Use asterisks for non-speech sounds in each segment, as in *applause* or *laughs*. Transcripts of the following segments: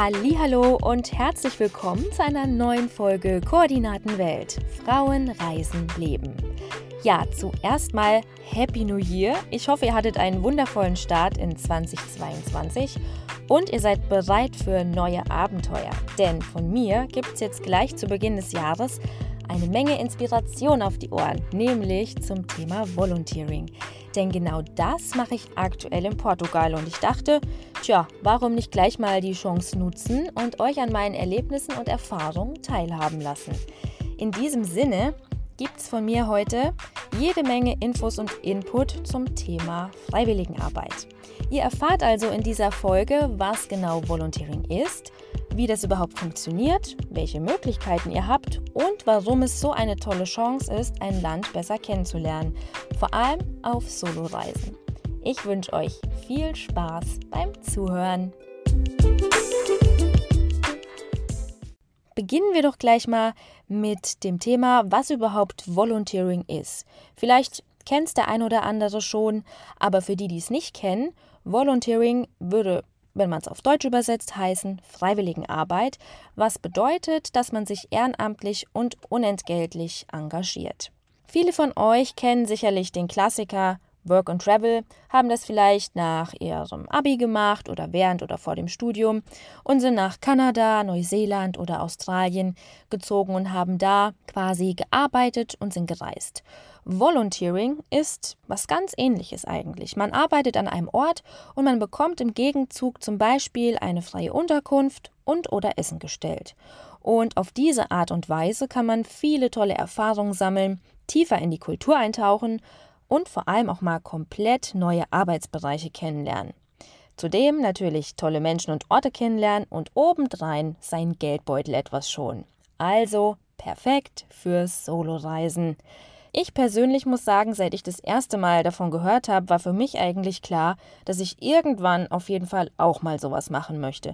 Hallo und herzlich willkommen zu einer neuen Folge Koordinatenwelt. Frauen, Reisen, Leben. Ja, zuerst mal Happy New Year. Ich hoffe, ihr hattet einen wundervollen Start in 2022 und ihr seid bereit für neue Abenteuer. Denn von mir gibt es jetzt gleich zu Beginn des Jahres eine Menge Inspiration auf die Ohren, nämlich zum Thema Volunteering. Denn genau das mache ich aktuell in Portugal und ich dachte, tja, warum nicht gleich mal die Chance nutzen und euch an meinen Erlebnissen und Erfahrungen teilhaben lassen. In diesem Sinne gibt es von mir heute jede Menge Infos und Input zum Thema Freiwilligenarbeit. Ihr erfahrt also in dieser Folge, was genau Volunteering ist, wie das überhaupt funktioniert, welche Möglichkeiten ihr habt und warum es so eine tolle Chance ist, ein Land besser kennenzulernen, vor allem auf Soloreisen. Ich wünsche euch viel Spaß beim Zuhören. Beginnen wir doch gleich mal mit dem Thema, was überhaupt Volunteering ist. Vielleicht kennt es der ein oder andere schon, aber für die, die es nicht kennen, Volunteering würde wenn man es auf Deutsch übersetzt, heißen Freiwilligenarbeit, was bedeutet, dass man sich ehrenamtlich und unentgeltlich engagiert. Viele von euch kennen sicherlich den Klassiker Work and Travel, haben das vielleicht nach ihrem Abi gemacht oder während oder vor dem Studium und sind nach Kanada, Neuseeland oder Australien gezogen und haben da quasi gearbeitet und sind gereist. Volunteering ist was ganz ähnliches eigentlich. Man arbeitet an einem Ort und man bekommt im Gegenzug zum Beispiel eine freie Unterkunft und oder Essen gestellt. Und auf diese Art und Weise kann man viele tolle Erfahrungen sammeln, tiefer in die Kultur eintauchen und vor allem auch mal komplett neue Arbeitsbereiche kennenlernen. Zudem natürlich tolle Menschen und Orte kennenlernen und obendrein sein Geldbeutel etwas schon. Also perfekt fürs Soloreisen. Ich persönlich muss sagen, seit ich das erste Mal davon gehört habe, war für mich eigentlich klar, dass ich irgendwann auf jeden Fall auch mal sowas machen möchte.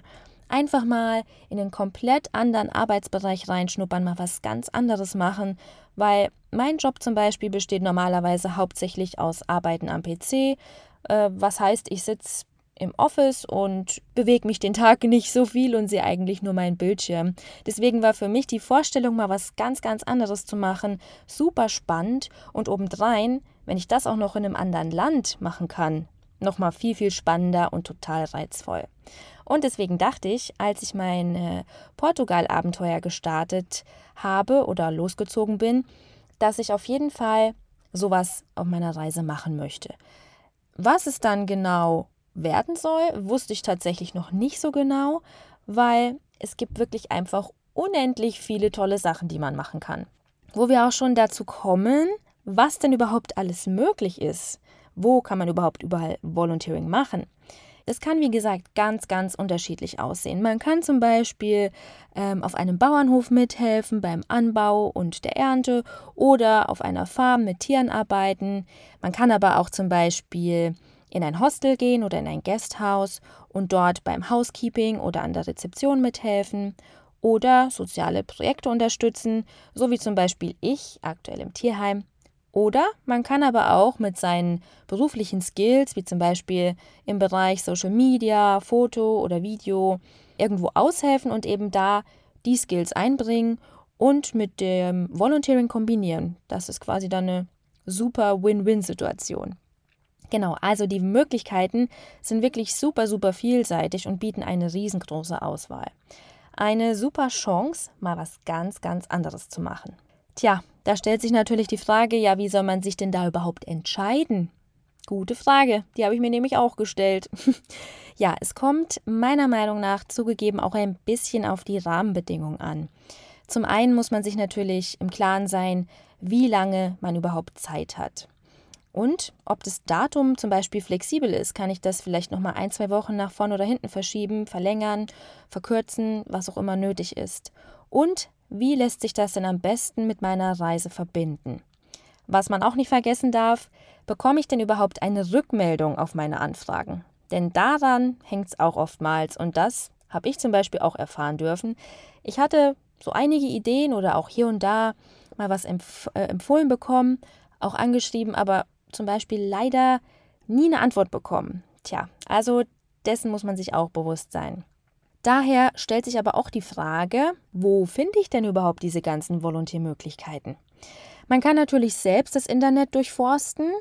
Einfach mal in einen komplett anderen Arbeitsbereich reinschnuppern, mal was ganz anderes machen, weil mein Job zum Beispiel besteht normalerweise hauptsächlich aus Arbeiten am PC, äh, was heißt, ich sitze im Office und bewege mich den Tag nicht so viel und sehe eigentlich nur meinen Bildschirm. Deswegen war für mich die Vorstellung, mal was ganz, ganz anderes zu machen, super spannend und obendrein, wenn ich das auch noch in einem anderen Land machen kann, nochmal viel, viel spannender und total reizvoll. Und deswegen dachte ich, als ich mein äh, Portugal-Abenteuer gestartet habe oder losgezogen bin, dass ich auf jeden Fall sowas auf meiner Reise machen möchte. Was es dann genau werden soll, wusste ich tatsächlich noch nicht so genau, weil es gibt wirklich einfach unendlich viele tolle Sachen, die man machen kann. Wo wir auch schon dazu kommen, was denn überhaupt alles möglich ist. Wo kann man überhaupt überall Volunteering machen? Es kann, wie gesagt, ganz, ganz unterschiedlich aussehen. Man kann zum Beispiel ähm, auf einem Bauernhof mithelfen beim Anbau und der Ernte oder auf einer Farm mit Tieren arbeiten. Man kann aber auch zum Beispiel in ein Hostel gehen oder in ein Guesthouse und dort beim Housekeeping oder an der Rezeption mithelfen oder soziale Projekte unterstützen, so wie zum Beispiel ich aktuell im Tierheim. Oder man kann aber auch mit seinen beruflichen Skills, wie zum Beispiel im Bereich Social Media, Foto oder Video, irgendwo aushelfen und eben da die Skills einbringen und mit dem Volunteering kombinieren. Das ist quasi dann eine super Win-Win-Situation. Genau, also die Möglichkeiten sind wirklich super, super vielseitig und bieten eine riesengroße Auswahl. Eine super Chance, mal was ganz, ganz anderes zu machen. Tja, da stellt sich natürlich die Frage, ja, wie soll man sich denn da überhaupt entscheiden? Gute Frage, die habe ich mir nämlich auch gestellt. *laughs* ja, es kommt meiner Meinung nach zugegeben auch ein bisschen auf die Rahmenbedingungen an. Zum einen muss man sich natürlich im Klaren sein, wie lange man überhaupt Zeit hat. Und ob das Datum zum Beispiel flexibel ist, kann ich das vielleicht nochmal ein, zwei Wochen nach vorne oder hinten verschieben, verlängern, verkürzen, was auch immer nötig ist. Und wie lässt sich das denn am besten mit meiner Reise verbinden? Was man auch nicht vergessen darf, bekomme ich denn überhaupt eine Rückmeldung auf meine Anfragen? Denn daran hängt es auch oftmals und das habe ich zum Beispiel auch erfahren dürfen. Ich hatte so einige Ideen oder auch hier und da mal was empf äh, empfohlen bekommen, auch angeschrieben, aber zum Beispiel leider nie eine Antwort bekommen. Tja, also dessen muss man sich auch bewusst sein. Daher stellt sich aber auch die Frage, wo finde ich denn überhaupt diese ganzen Volontiermöglichkeiten? Man kann natürlich selbst das Internet durchforsten.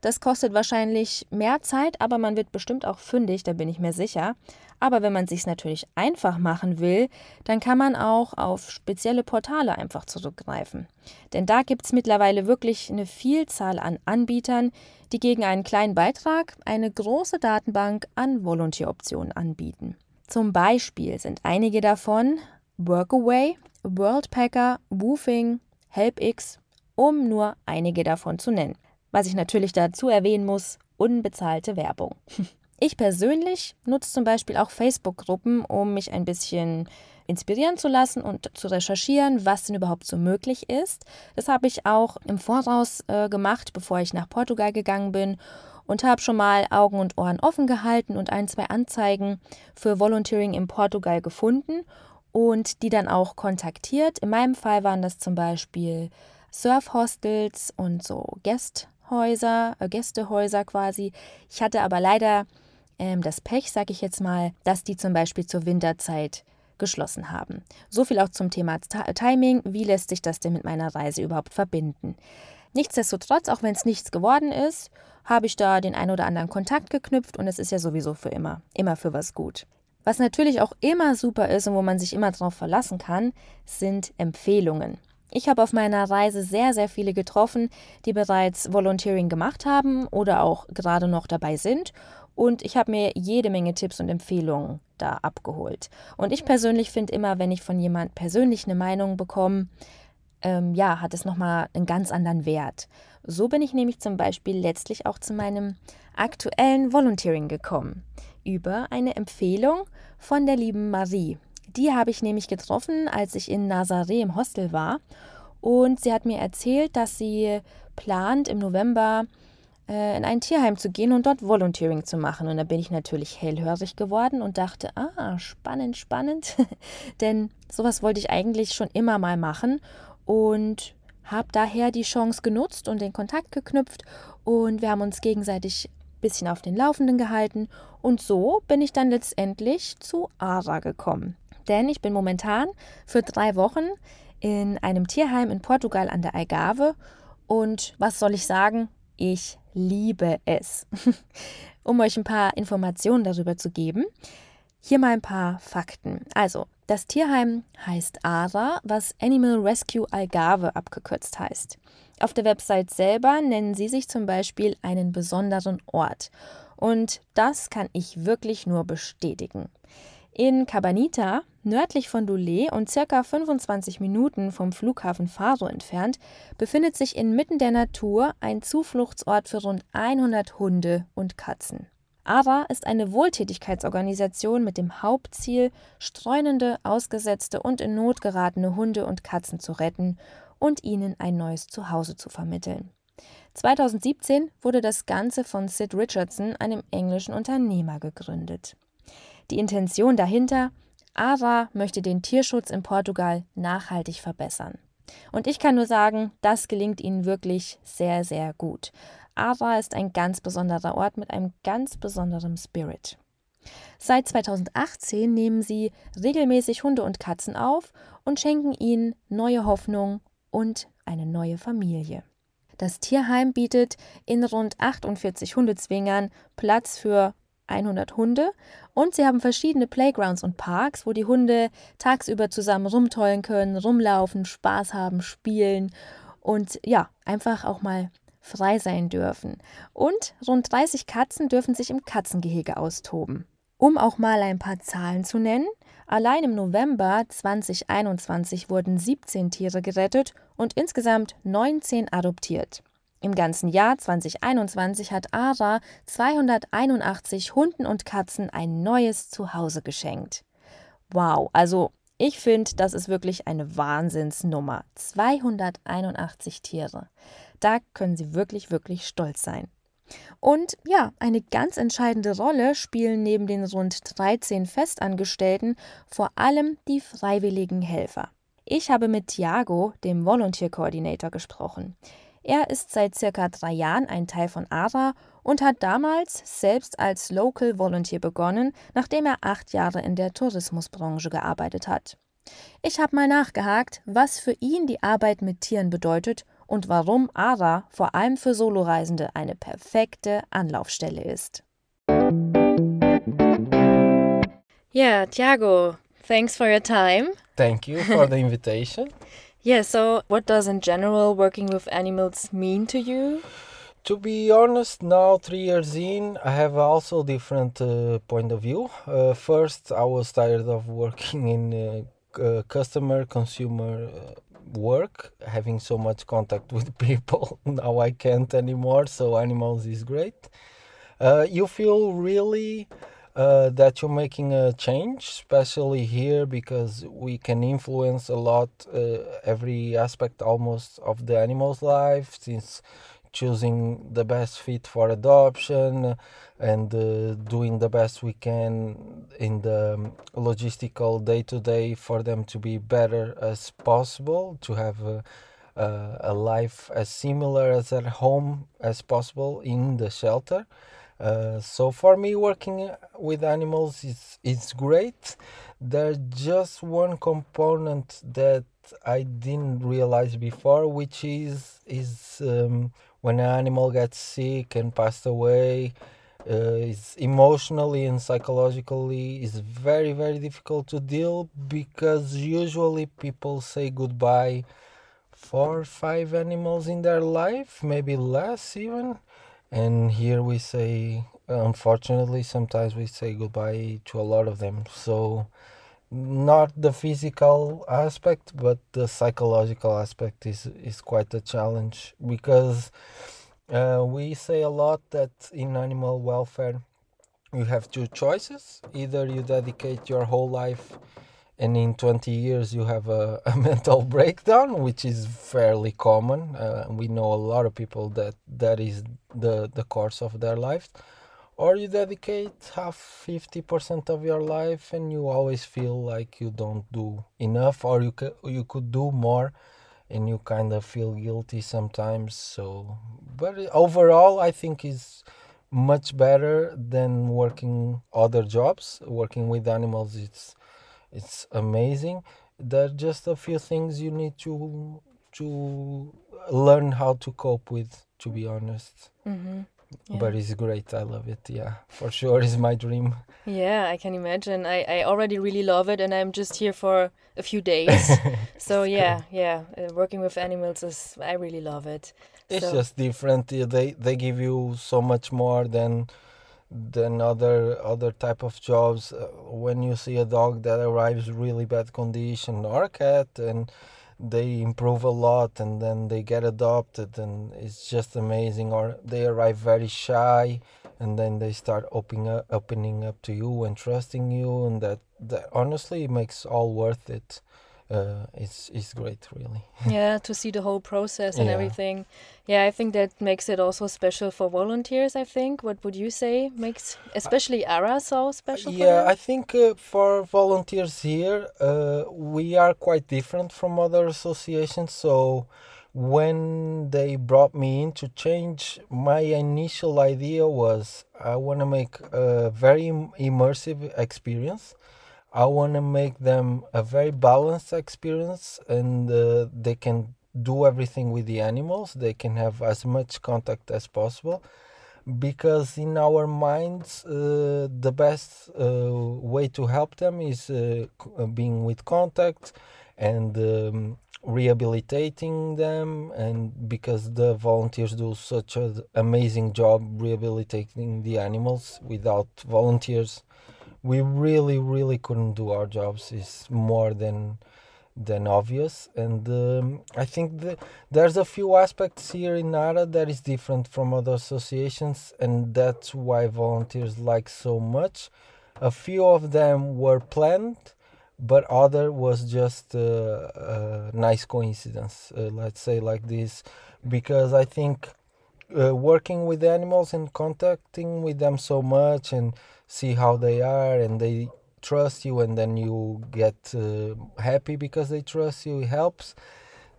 Das kostet wahrscheinlich mehr Zeit, aber man wird bestimmt auch fündig, da bin ich mir sicher. Aber wenn man es sich natürlich einfach machen will, dann kann man auch auf spezielle Portale einfach zurückgreifen. Denn da gibt es mittlerweile wirklich eine Vielzahl an Anbietern, die gegen einen kleinen Beitrag eine große Datenbank an Volunteeroptionen anbieten. Zum Beispiel sind einige davon Workaway, Worldpacker, Woofing, HelpX, um nur einige davon zu nennen. Was ich natürlich dazu erwähnen muss, unbezahlte Werbung. *laughs* Ich persönlich nutze zum Beispiel auch Facebook-Gruppen, um mich ein bisschen inspirieren zu lassen und zu recherchieren, was denn überhaupt so möglich ist. Das habe ich auch im Voraus äh, gemacht, bevor ich nach Portugal gegangen bin und habe schon mal Augen und Ohren offen gehalten und ein, zwei Anzeigen für Volunteering in Portugal gefunden und die dann auch kontaktiert. In meinem Fall waren das zum Beispiel Surfhostels und so Gästhäuser, äh, Gästehäuser quasi. Ich hatte aber leider ähm, das Pech, sage ich jetzt mal, dass die zum Beispiel zur Winterzeit geschlossen haben. So viel auch zum Thema Timing. Wie lässt sich das denn mit meiner Reise überhaupt verbinden? Nichtsdestotrotz, auch wenn es nichts geworden ist, habe ich da den ein oder anderen Kontakt geknüpft und es ist ja sowieso für immer, immer für was gut. Was natürlich auch immer super ist und wo man sich immer darauf verlassen kann, sind Empfehlungen. Ich habe auf meiner Reise sehr, sehr viele getroffen, die bereits Volunteering gemacht haben oder auch gerade noch dabei sind und ich habe mir jede Menge Tipps und Empfehlungen da abgeholt. Und ich persönlich finde immer, wenn ich von jemand persönlich eine Meinung bekomme, ähm, ja, hat es nochmal einen ganz anderen Wert. So bin ich nämlich zum Beispiel letztlich auch zu meinem aktuellen Volunteering gekommen. Über eine Empfehlung von der lieben Marie. Die habe ich nämlich getroffen, als ich in Nazaré im Hostel war. Und sie hat mir erzählt, dass sie plant, im November äh, in ein Tierheim zu gehen und dort Volunteering zu machen. Und da bin ich natürlich hellhörig geworden und dachte, ah, spannend, spannend. *laughs* Denn sowas wollte ich eigentlich schon immer mal machen und habe daher die Chance genutzt und den Kontakt geknüpft und wir haben uns gegenseitig ein bisschen auf den Laufenden gehalten und so bin ich dann letztendlich zu ARA gekommen. Denn ich bin momentan für drei Wochen in einem Tierheim in Portugal an der Algarve und was soll ich sagen? Ich liebe es. *laughs* um euch ein paar Informationen darüber zu geben, hier mal ein paar Fakten. Also, das Tierheim heißt ARA, was Animal Rescue Algarve abgekürzt heißt. Auf der Website selber nennen sie sich zum Beispiel einen besonderen Ort. Und das kann ich wirklich nur bestätigen. In Cabanita, nördlich von Dulé und circa 25 Minuten vom Flughafen Faro entfernt, befindet sich inmitten der Natur ein Zufluchtsort für rund 100 Hunde und Katzen. ARA ist eine Wohltätigkeitsorganisation mit dem Hauptziel, streunende, ausgesetzte und in Not geratene Hunde und Katzen zu retten und ihnen ein neues Zuhause zu vermitteln. 2017 wurde das Ganze von Sid Richardson, einem englischen Unternehmer, gegründet. Die Intention dahinter, ARA möchte den Tierschutz in Portugal nachhaltig verbessern. Und ich kann nur sagen, das gelingt ihnen wirklich sehr, sehr gut. ARA ist ein ganz besonderer Ort mit einem ganz besonderen Spirit. Seit 2018 nehmen sie regelmäßig Hunde und Katzen auf und schenken ihnen neue Hoffnung und eine neue Familie. Das Tierheim bietet in rund 48 Hundezwingern Platz für 100 Hunde und sie haben verschiedene Playgrounds und Parks, wo die Hunde tagsüber zusammen rumtollen können, rumlaufen, Spaß haben, spielen und ja, einfach auch mal frei sein dürfen. Und rund 30 Katzen dürfen sich im Katzengehege austoben. Um auch mal ein paar Zahlen zu nennen, allein im November 2021 wurden 17 Tiere gerettet und insgesamt 19 adoptiert. Im ganzen Jahr 2021 hat ARA 281 Hunden und Katzen ein neues Zuhause geschenkt. Wow, also ich finde, das ist wirklich eine Wahnsinnsnummer. 281 Tiere. Da können Sie wirklich, wirklich stolz sein. Und ja, eine ganz entscheidende Rolle spielen neben den rund 13 Festangestellten vor allem die freiwilligen Helfer. Ich habe mit Thiago, dem Volunteer Coordinator, gesprochen. Er ist seit circa drei Jahren ein Teil von ARA und hat damals selbst als Local Volunteer begonnen, nachdem er acht Jahre in der Tourismusbranche gearbeitet hat. Ich habe mal nachgehakt, was für ihn die Arbeit mit Tieren bedeutet und warum ARA vor allem für Soloreisende eine perfekte Anlaufstelle ist. Yeah, Tiago, thanks for your time. Thank you for the *laughs* invitation. yeah, so what does in general working with animals mean to you? To be honest, now three years in, I have also different uh, point of view. Uh, first, I was tired of working in uh, uh customer consumer uh, work, having so much contact with *laughs* people. now I can't anymore, so animals is great. Uh, you feel really uh, that you're making a change, especially here because we can influence a lot uh, every aspect almost of the animal's life since choosing the best fit for adoption and uh, doing the best we can in the um, logistical day to day for them to be better as possible to have a, a, a, life as similar as at home as possible in the shelter. Uh, so for me working with animals is is great. There's just one component that I didn't realize before which is is um, when an animal gets sick and passed away uh, it's emotionally and psychologically is very very difficult to deal because usually people say goodbye four or five animals in their life maybe less even. And here we say unfortunately sometimes we say goodbye to a lot of them. So not the physical aspect but the psychological aspect is is quite a challenge because uh, we say a lot that in animal welfare you have two choices. Either you dedicate your whole life and in 20 years you have a, *laughs* a mental breakdown which is fairly common. Uh, we know a lot of people that that is the the course of their life or you dedicate half 50% of your life and you always feel like you don't do enough or you could, you could do more and you kind of feel guilty sometimes so. But overall i think is much better than working other jobs. Working with animals it's it's amazing. There are just a few things you need to to learn how to cope with to be honest. Mm-hmm. Yeah. But it's great. I love it. Yeah, for sure, it's my dream. Yeah, I can imagine. I, I already really love it, and I'm just here for a few days. *laughs* so yeah, cool. yeah, uh, working with animals is I really love it. It's so. just different. They they give you so much more than than other other type of jobs. Uh, when you see a dog that arrives really bad condition or a cat and they improve a lot and then they get adopted and it's just amazing or they arrive very shy and then they start opening up, opening up to you and trusting you and that, that honestly makes all worth it uh, it's it's great really. *laughs* Yeah to see the whole process and yeah. everything. Yeah i think that makes it also special for volunteers i think. What would you say makes especially ara so special yeah i think uh, for volunteers here uh, we are quite different from other associations. So when they brought me in to change my initial idea was i want to make a very immersive experience I want to make them a very balanced experience and uh, they can do everything with the animals. They can have as much contact as possible because in our minds uh, the best uh, way to help them is uh, uh, being with contact and um, rehabilitating them and because the volunteers do such an amazing job rehabilitating the animals without volunteers we really really couldn't do our jobs is more than than obvious. And um, i think the, there's a few aspects here in nara that is different from other associations and that's why volunteers like so much. A few of them were planned but other was just a, a nice coincidence uh, let's say like this because i think uh, working with animals and contacting with them so much and see how they are and they trust you and then you get uh, happy because they trust you it helps.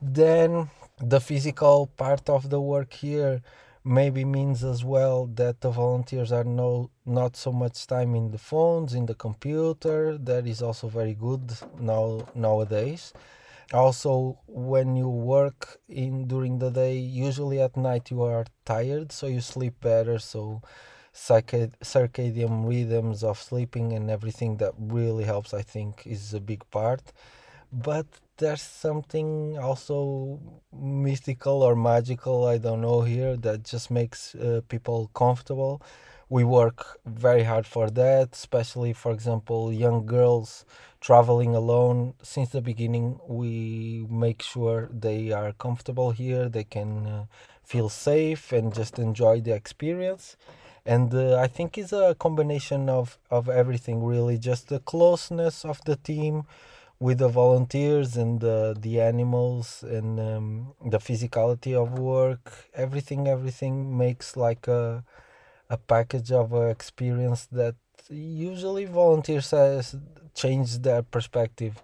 Then the physical part of the work here maybe means as well that the volunteers are no not so much time in the phones in the computer. That is also very good now nowadays also when you work in during the day usually at night you are tired so you sleep better. So circadian rhythms of sleeping and everything that really helps i think is a big part. But there's something also mystical or magical i don't know here that just makes uh, people comfortable. We work very hard for that especially for example young girls traveling alone. Since the beginning we make sure they are comfortable here. They can uh, feel safe and just enjoy the experience. And uh, i think it's a combination of of everything really. Just the closeness of the team with the volunteers and the the animals and um, the physicality of work. Everything everything makes like a a package of uh, experience that usually volunteers has changed their perspective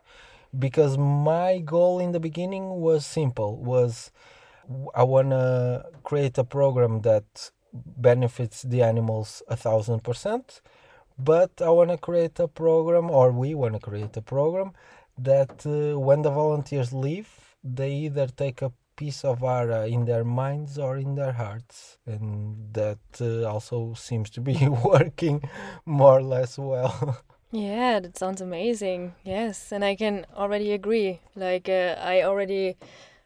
because my goal in the beginning was simple was i want to create a program that benefits the animals a thousand percent but i want to create a program or we want to create a program that uh, when the volunteers leave they either take a piece of Ara in their minds or in their hearts, and that uh, also seems to be *laughs* working more or less well. yeah, that sounds amazing. Yes, and I can already agree. Like, uh, I already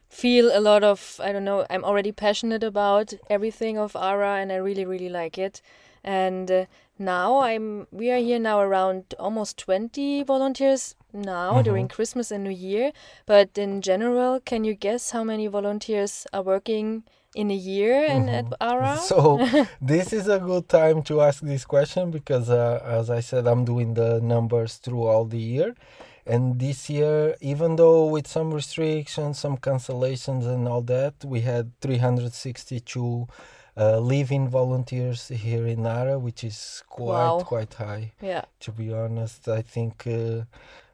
feel a lot of, I don't know, I'm already passionate about everything of Ara, and I really, really like it. And uh, now I'm, we are here now around almost 20 volunteers now mm-hmm. during Christmas and New Year. But in general, can you guess how many volunteers are working in a year in mm-hmm. at ARA? So *laughs* this is a good time to ask this question because, uh, as I said, I'm doing the numbers through all the year. And this year, even though with some restrictions, some cancellations, and all that, we had 362 uh, living volunteers here in Nara, which is quite wow. quite high. Yeah. To be honest, I think uh,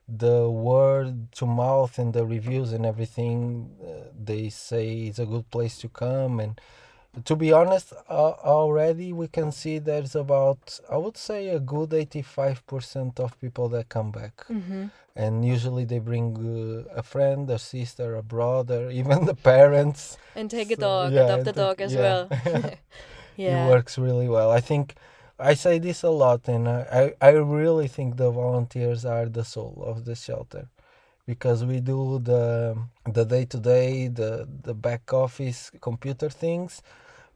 the word to mouth and the reviews and everything uh, they say it's a good place to come and to be honest uh, already we can see there's about i would say a good 85% of people that come back. Mm-hmm. and usually they bring uh, a friend a sister a brother *laughs* even the parents. And take so, a dog yeah, adopt a dog as yeah. well. *laughs* *laughs* Yeah. it works really well. I think I say this a lot, and I, I really think the volunteers are the soul of the shelter. Because we do the the day to day, the the back office computer things,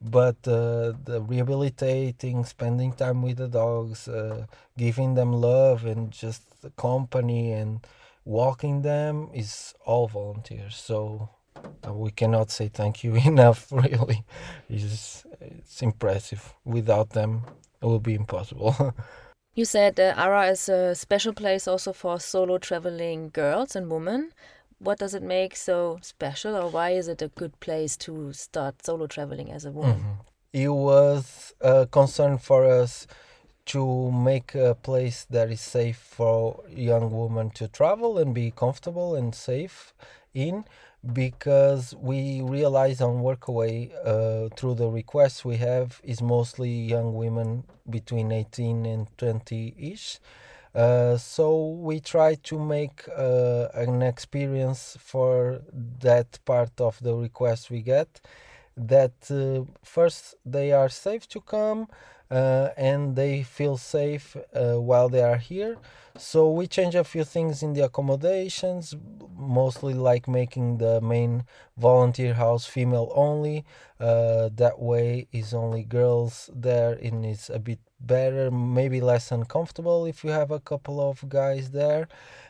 but uh, the rehabilitating, spending time with the dogs, uh, giving them love and just company and walking them is all volunteers. So uh, we cannot say thank you *laughs* enough. Really, it's it's impressive. Without them, it would be impossible. *laughs* you said uh, Ara is a special place also for solo traveling girls and women. What does it make so special, or why is it a good place to start solo traveling as a woman? Mm -hmm. It was a concern for us to make a place that is safe for young women to travel and be comfortable and safe in because we realize on workaway uh, through the requests we have is mostly young women between 18 and 20 ish uh, so we try to make uh, an experience for that part of the request we get that uh, first they are safe to come uh, and they feel safe uh, while they are here. So we change a few things in the accommodations, mostly like making the main volunteer house female only. That way is only girls there and it's a bit better, maybe less uncomfortable if you have a couple of guys there.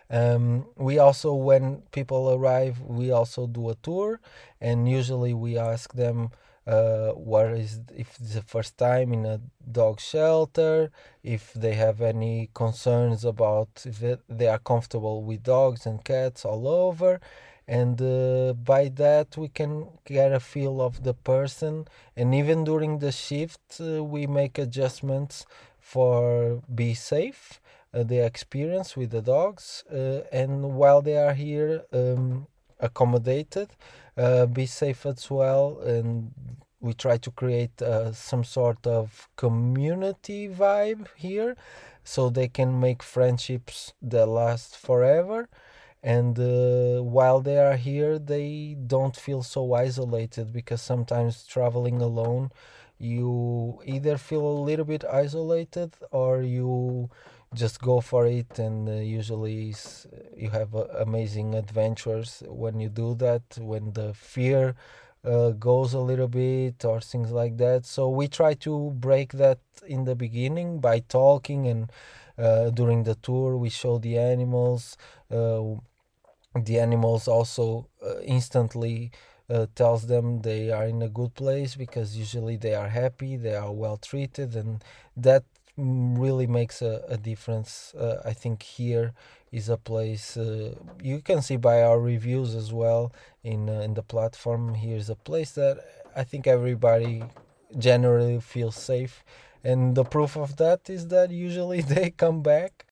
Um, we also, when people arrive, we also do a tour, and usually we ask them uh, what is if it's the first time in a dog shelter, if they have any concerns about if they are comfortable with dogs and cats all over, and uh, by that we can get a feel of the person. And even during the shift, uh, we make adjustments for be safe. Uh, the experience with the dogs, uh, and while they are here, um, accommodated, uh, be safe as well, and we try to create uh, some sort of community vibe here so they can make friendships that last forever and uh, while they are here they don't feel so isolated because sometimes traveling alone you either feel a little bit isolated or you just go for it. And uh, usually you have uh, amazing adventures when you do that when the fear uh, goes a little bit or things like that. So we try to break that in the beginning by talking and uh, during the tour we show the animals uh, the animals also uh, instantly uh, tells them they are in a good place because usually they are happy, they are well treated, and that really makes a, a difference. Uh, I think here is a place uh, you can see by our reviews as well in uh, in the platform. Here's a place that I think everybody generally feels safe, and the proof of that is that usually *laughs* they come back.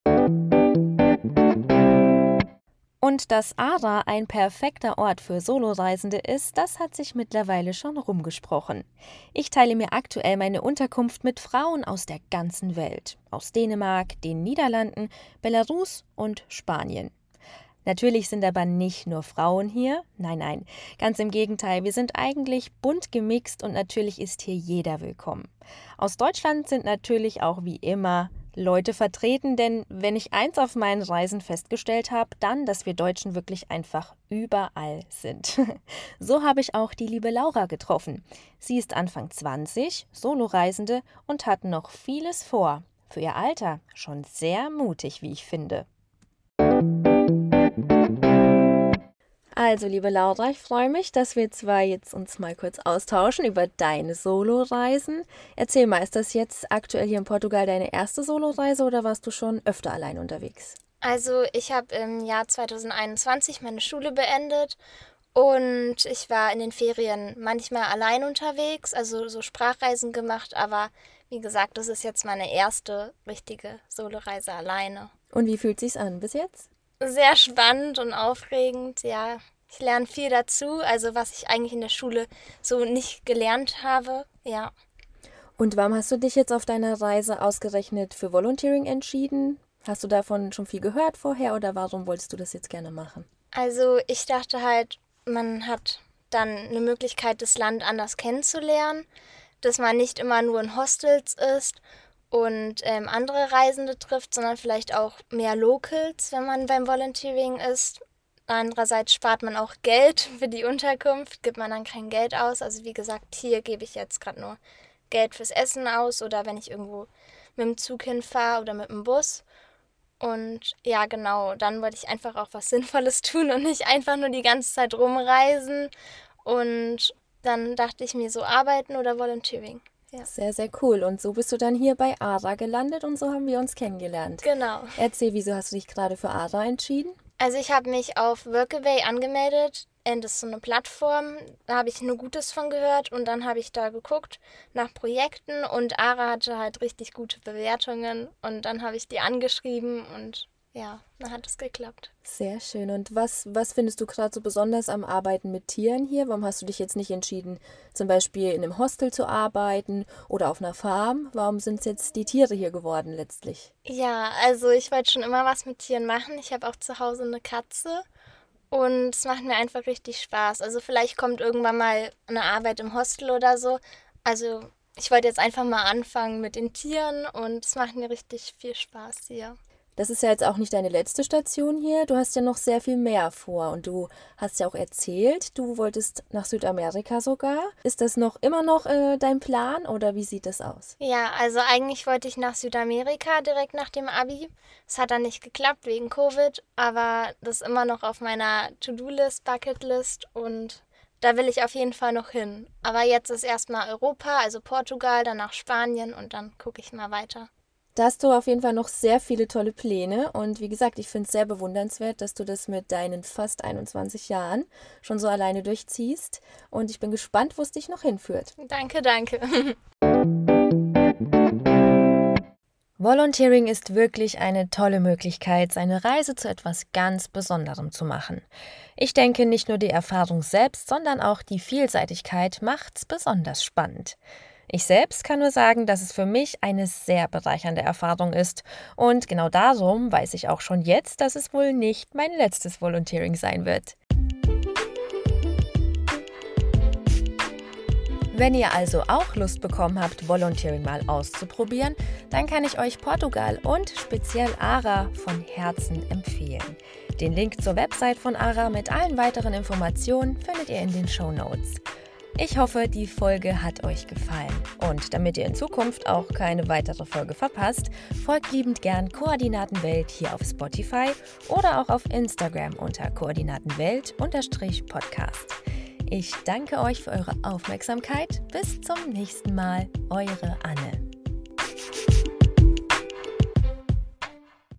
Und dass Ara ein perfekter Ort für Soloreisende ist, das hat sich mittlerweile schon rumgesprochen. Ich teile mir aktuell meine Unterkunft mit Frauen aus der ganzen Welt. Aus Dänemark, den Niederlanden, Belarus und Spanien. Natürlich sind aber nicht nur Frauen hier. Nein, nein. Ganz im Gegenteil, wir sind eigentlich bunt gemixt und natürlich ist hier jeder willkommen. Aus Deutschland sind natürlich auch wie immer Leute vertreten, denn wenn ich eins auf meinen Reisen festgestellt habe, dann, dass wir Deutschen wirklich einfach überall sind. *laughs* so habe ich auch die liebe Laura getroffen. Sie ist Anfang 20, Soloreisende und hat noch vieles vor. Für ihr Alter schon sehr mutig, wie ich finde. Also, liebe Laura, ich freue mich, dass wir zwei jetzt uns mal kurz austauschen über deine Soloreisen. Erzähl mal, ist das jetzt aktuell hier in Portugal deine erste Soloreise oder warst du schon öfter allein unterwegs? Also, ich habe im Jahr 2021 meine Schule beendet und ich war in den Ferien manchmal allein unterwegs, also so Sprachreisen gemacht, aber wie gesagt, das ist jetzt meine erste richtige Soloreise alleine. Und wie fühlt sich's an bis jetzt? sehr spannend und aufregend. Ja, ich lerne viel dazu, also was ich eigentlich in der Schule so nicht gelernt habe. Ja. Und warum hast du dich jetzt auf deiner Reise ausgerechnet für Volunteering entschieden? Hast du davon schon viel gehört vorher oder warum wolltest du das jetzt gerne machen? Also ich dachte halt, man hat dann eine Möglichkeit, das Land anders kennenzulernen, dass man nicht immer nur in Hostels ist und ähm, andere Reisende trifft, sondern vielleicht auch mehr Locals, wenn man beim Volunteering ist. Andererseits spart man auch Geld für die Unterkunft, gibt man dann kein Geld aus. Also wie gesagt, hier gebe ich jetzt gerade nur Geld fürs Essen aus oder wenn ich irgendwo mit dem Zug hinfahre oder mit dem Bus. Und ja, genau, dann wollte ich einfach auch was *laughs* Sinnvolles tun und nicht einfach nur die ganze Zeit rumreisen. Und dann dachte ich mir so arbeiten oder Volunteering. Ja. Sehr, sehr cool. Und so bist du dann hier bei ARA gelandet und so haben wir uns kennengelernt. Genau. Erzähl, wieso hast du dich gerade für ARA entschieden? Also ich habe mich auf Workaway angemeldet. Das ist so eine Plattform, da habe ich nur Gutes von gehört und dann habe ich da geguckt nach Projekten und ARA hatte halt richtig gute Bewertungen und dann habe ich die angeschrieben und ja, dann hat es geklappt. Sehr schön. Und was, was findest du gerade so besonders am Arbeiten mit Tieren hier? Warum hast du dich jetzt nicht entschieden, zum Beispiel in einem Hostel zu arbeiten oder auf einer Farm? Warum sind es jetzt die Tiere hier geworden letztlich? Ja, also ich wollte schon immer was mit Tieren machen. Ich habe auch zu Hause eine Katze und es macht mir einfach richtig Spaß. Also vielleicht kommt irgendwann mal eine Arbeit im Hostel oder so. Also ich wollte jetzt einfach mal anfangen mit den Tieren und es macht mir richtig viel Spaß hier. Das ist ja jetzt auch nicht deine letzte Station hier. Du hast ja noch sehr viel mehr vor und du hast ja auch erzählt, du wolltest nach Südamerika sogar. Ist das noch immer noch äh, dein Plan oder wie sieht das aus? Ja, also eigentlich wollte ich nach Südamerika direkt nach dem Abi. Es hat dann nicht geklappt wegen Covid, aber das ist immer noch auf meiner To-Do-List, Bucket-List und da will ich auf jeden Fall noch hin. Aber jetzt ist erstmal Europa, also Portugal, danach Spanien und dann gucke ich mal weiter. Da hast du auf jeden Fall noch sehr viele tolle Pläne und wie gesagt, ich finde es sehr bewundernswert, dass du das mit deinen fast 21 Jahren schon so alleine durchziehst und ich bin gespannt, wo es dich noch hinführt. Danke, danke. *laughs* Volunteering ist wirklich eine tolle Möglichkeit, seine Reise zu etwas ganz Besonderem zu machen. Ich denke, nicht nur die Erfahrung selbst, sondern auch die Vielseitigkeit macht's besonders spannend. Ich selbst kann nur sagen, dass es für mich eine sehr bereichernde Erfahrung ist. Und genau darum weiß ich auch schon jetzt, dass es wohl nicht mein letztes Volunteering sein wird. Wenn ihr also auch Lust bekommen habt, Volunteering mal auszuprobieren, dann kann ich euch Portugal und speziell ARA von Herzen empfehlen. Den Link zur Website von ARA mit allen weiteren Informationen findet ihr in den Show Notes. Ich hoffe, die Folge hat euch gefallen. Und damit ihr in Zukunft auch keine weitere Folge verpasst, folgt liebend gern Koordinatenwelt hier auf Spotify oder auch auf Instagram unter Koordinatenwelt-podcast. Ich danke euch für eure Aufmerksamkeit. Bis zum nächsten Mal. Eure Anne.